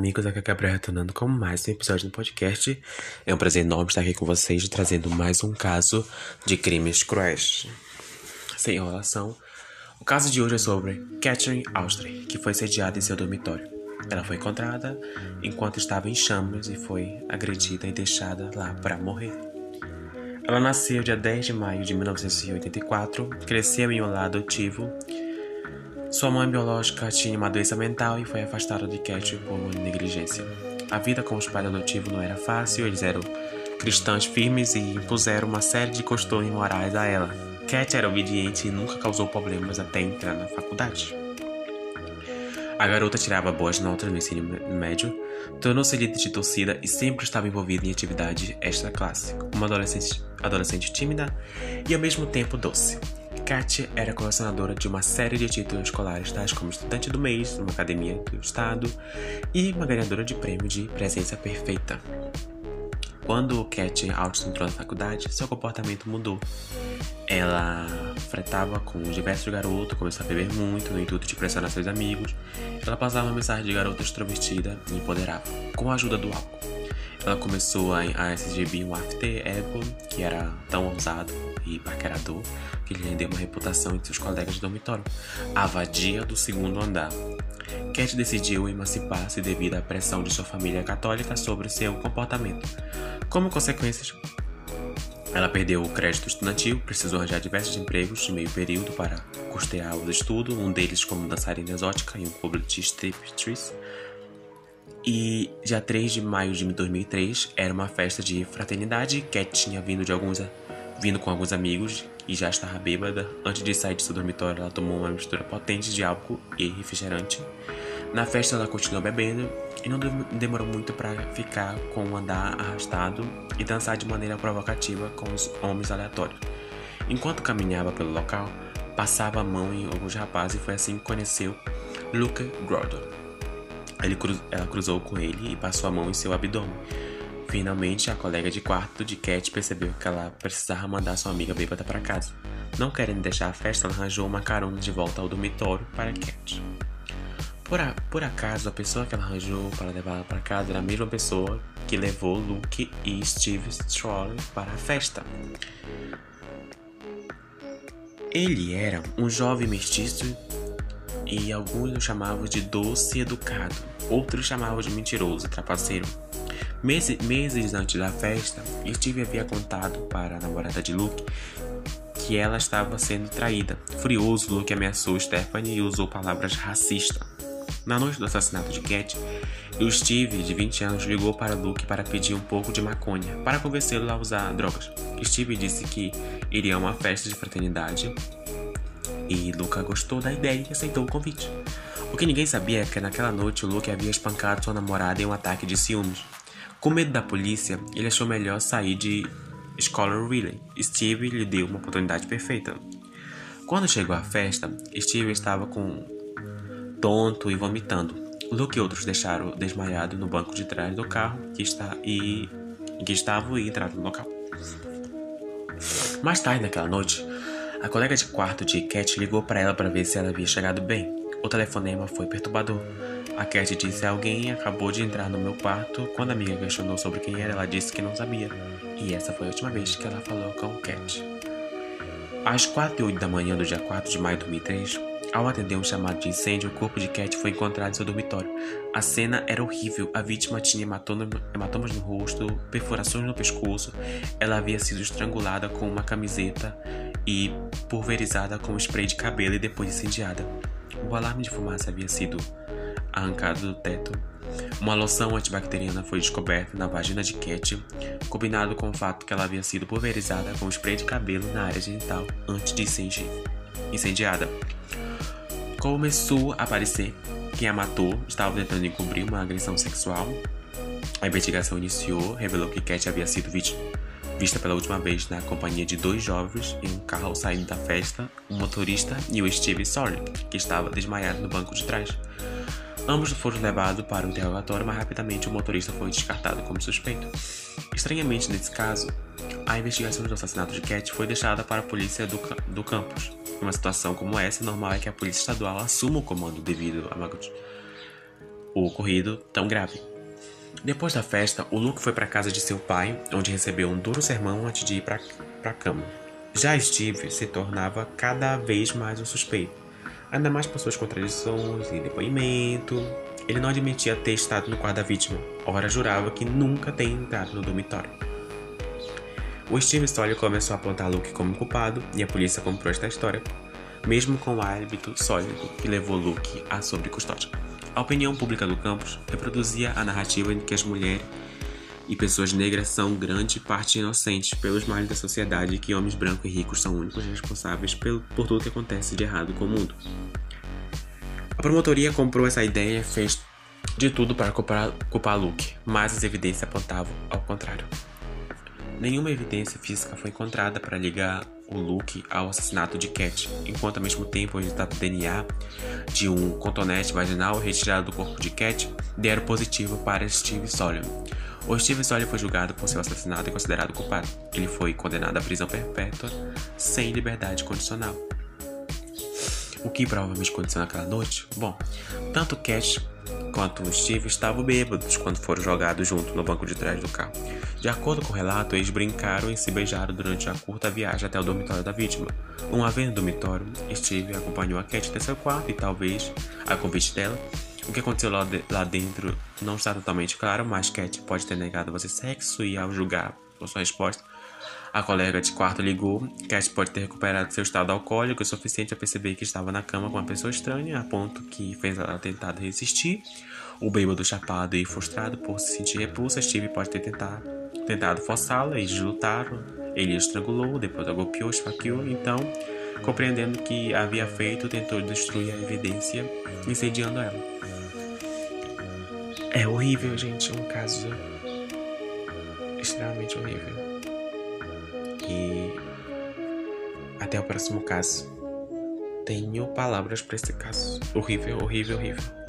amigos, aqui é Gabriel retornando com mais um episódio do podcast. É um prazer enorme estar aqui com vocês, trazendo mais um caso de crimes cruéis. Sem enrolação, o caso de hoje é sobre Catherine Austria, que foi sediada em seu dormitório. Ela foi encontrada enquanto estava em chamas e foi agredida e deixada lá para morrer. Ela nasceu dia 10 de maio de 1984, cresceu em um lar adotivo sua mãe biológica tinha uma doença mental e foi afastada de Cat por negligência. A vida com os pais adotivos não era fácil, eles eram cristãos firmes e impuseram uma série de costumes morais a ela. Cat era obediente e nunca causou problemas até entrar na faculdade. A garota tirava boas notas no ensino médio, tornou-se líder de torcida e sempre estava envolvida em atividade extra-classe, uma adolescente, adolescente tímida e ao mesmo tempo doce. Kat era colecionadora de uma série de títulos escolares, tais como estudante do mês, numa academia do estado, e uma ganhadora de prêmio de presença perfeita. Quando Kat Alton entrou na faculdade, seu comportamento mudou. Ela fretava com diversos garotos, começou a beber muito no intuito de pressionar seus amigos. Ela passava uma mensagem de garota extrovertida e empoderável, com a ajuda do álcool. Ela começou a, a SGB um after ego, que era tão ousado e paquerador que lhe rendeu uma reputação entre seus colegas de dormitório, a vadia do segundo andar. Cat decidiu emancipar-se devido à pressão de sua família católica sobre seu comportamento. Como consequências, ela perdeu o crédito estudantil, precisou arranjar diversos empregos de meio período para custear os estudos, um deles como dançarina exótica em um clube de striptease. E dia 3 de maio de 2003 era uma festa de fraternidade. Cat tinha vindo de alguns vindo com alguns amigos e já estava bêbada. Antes de sair de seu dormitório, ela tomou uma mistura potente de álcool e refrigerante. Na festa, ela continuou bebendo e não demorou muito para ficar com um andar arrastado e dançar de maneira provocativa com os homens aleatórios. Enquanto caminhava pelo local, passava a mão em alguns rapazes e foi assim que conheceu Luca Gordon. Cru ela cruzou com ele e passou a mão em seu abdômen. Finalmente, a colega de quarto de Cat percebeu que ela precisava mandar sua amiga bêbada para casa. Não querendo deixar a festa, ela arranjou uma carona de volta ao dormitório para Cat. Por, a, por acaso, a pessoa que ela arranjou para levá-la para casa era a mesma pessoa que levou Luke e Steve Stroll para a festa. Ele era um jovem mestiço e alguns o chamavam de doce e educado, outros chamavam de mentiroso e trapaceiro. Meses, meses antes da festa, Steve havia contado para a namorada de Luke que ela estava sendo traída. Furioso, Luke ameaçou Stephanie e usou palavras racistas. Na noite do assassinato de Cat, o Steve, de 20 anos, ligou para Luke para pedir um pouco de maconha, para convencê-lo a usar drogas. Steve disse que iria a uma festa de fraternidade e Luca gostou da ideia e aceitou o convite. O que ninguém sabia é que naquela noite o Luke havia espancado sua namorada em um ataque de ciúmes. Com medo da polícia, ele achou melhor sair de Scholar Relay. Steve lhe deu uma oportunidade perfeita. Quando chegou à festa, Steve estava com tonto e vomitando. Luke e outros deixaram desmaiado no banco de trás do carro que está e que e entraram no local. Mais tarde naquela noite, a colega de quarto de Cat ligou para ela para ver se ela havia chegado bem. O telefonema foi perturbador. A Cat disse: Alguém acabou de entrar no meu quarto. Quando a amiga questionou sobre quem era, ela disse que não sabia. E essa foi a última vez que ela falou com Cat. Às 4 e 8 da manhã do dia 4 de maio de 2003, ao atender um chamado de incêndio, o corpo de Cat foi encontrado em seu dormitório. A cena era horrível. A vítima tinha hematomas no rosto, perfurações no pescoço. Ela havia sido estrangulada com uma camiseta e pulverizada com spray de cabelo e depois incendiada. O alarme de fumaça havia sido arrancado do teto. Uma loção antibacteriana foi descoberta na vagina de Cat, combinado com o fato que ela havia sido pulverizada com spray de cabelo na área genital antes de ser incendiada. Começou a aparecer quem a matou estava tentando encobrir uma agressão sexual. A investigação iniciou, revelou que Cat havia sido vítima vista pela última vez na companhia de dois jovens em um carro saindo da festa, o motorista e o Steve Sorlick, que estava desmaiado no banco de trás. Ambos foram levados para o interrogatório, mas rapidamente o motorista foi descartado como suspeito. Estranhamente, nesse caso, a investigação do assassinato de Cat foi deixada para a polícia do, do campus. Uma situação como essa, normal é que a polícia estadual assuma o comando devido a o ocorrido tão grave. Depois da festa, o Luke foi para casa de seu pai, onde recebeu um duro sermão antes de ir para a cama. Já Steve se tornava cada vez mais um suspeito, ainda mais por suas contradições e depoimento. Ele não admitia ter estado no quarto da vítima, ora jurava que nunca tem entrado no dormitório. O Steve Sawyer começou a apontar Luke como culpado e a polícia comprou esta história, mesmo com o árbitro sólido que levou Luke à sobrecustódia. A opinião pública do campus reproduzia a narrativa de que as mulheres e pessoas negras são grande parte inocentes pelos males da sociedade e que homens brancos e ricos são únicos responsáveis por tudo que acontece de errado com o mundo. A promotoria comprou essa ideia e fez de tudo para culpar, culpar Luke, mas as evidências apontavam ao contrário. Nenhuma evidência física foi encontrada para ligar o Luke ao assassinato de Cat, enquanto ao mesmo tempo o resultado do DNA de um cotonete vaginal retirado do corpo de Cat deram positivo para Steve Sawyer. O Steve Sawyer foi julgado por seu assassinato e considerado culpado. Ele foi condenado à prisão perpétua sem liberdade condicional. O que provavelmente aconteceu naquela noite? Bom, tanto Cat quanto Steve estavam bêbados quando foram jogados juntos no banco de trás do carro. De acordo com o relato, eles brincaram e se beijaram durante a curta viagem até o dormitório da vítima. Uma vez no dormitório, Steve acompanhou a Cat até seu quarto e talvez, a convite dela, o que aconteceu lá, de, lá dentro não está totalmente claro, mas Cat pode ter negado você sexo e ao julgar sua resposta, a colega de quarto ligou. Cat pode ter recuperado seu estado alcoólico o suficiente a perceber que estava na cama com uma pessoa estranha, a ponto que fez ela tentar resistir. O bêbado chapado e frustrado por se sentir repulsa, Steve pode ter tentado, tentado forçá-la, eles lutaram. Ele estrangulou, depois a golpeou, esfaqueou, então, compreendendo que havia feito, tentou destruir a evidência, incendiando ela. É horrível, gente, um caso extremamente horrível. E até o próximo caso. Tenho palavras para esse caso. Horrível, horrível, horrível.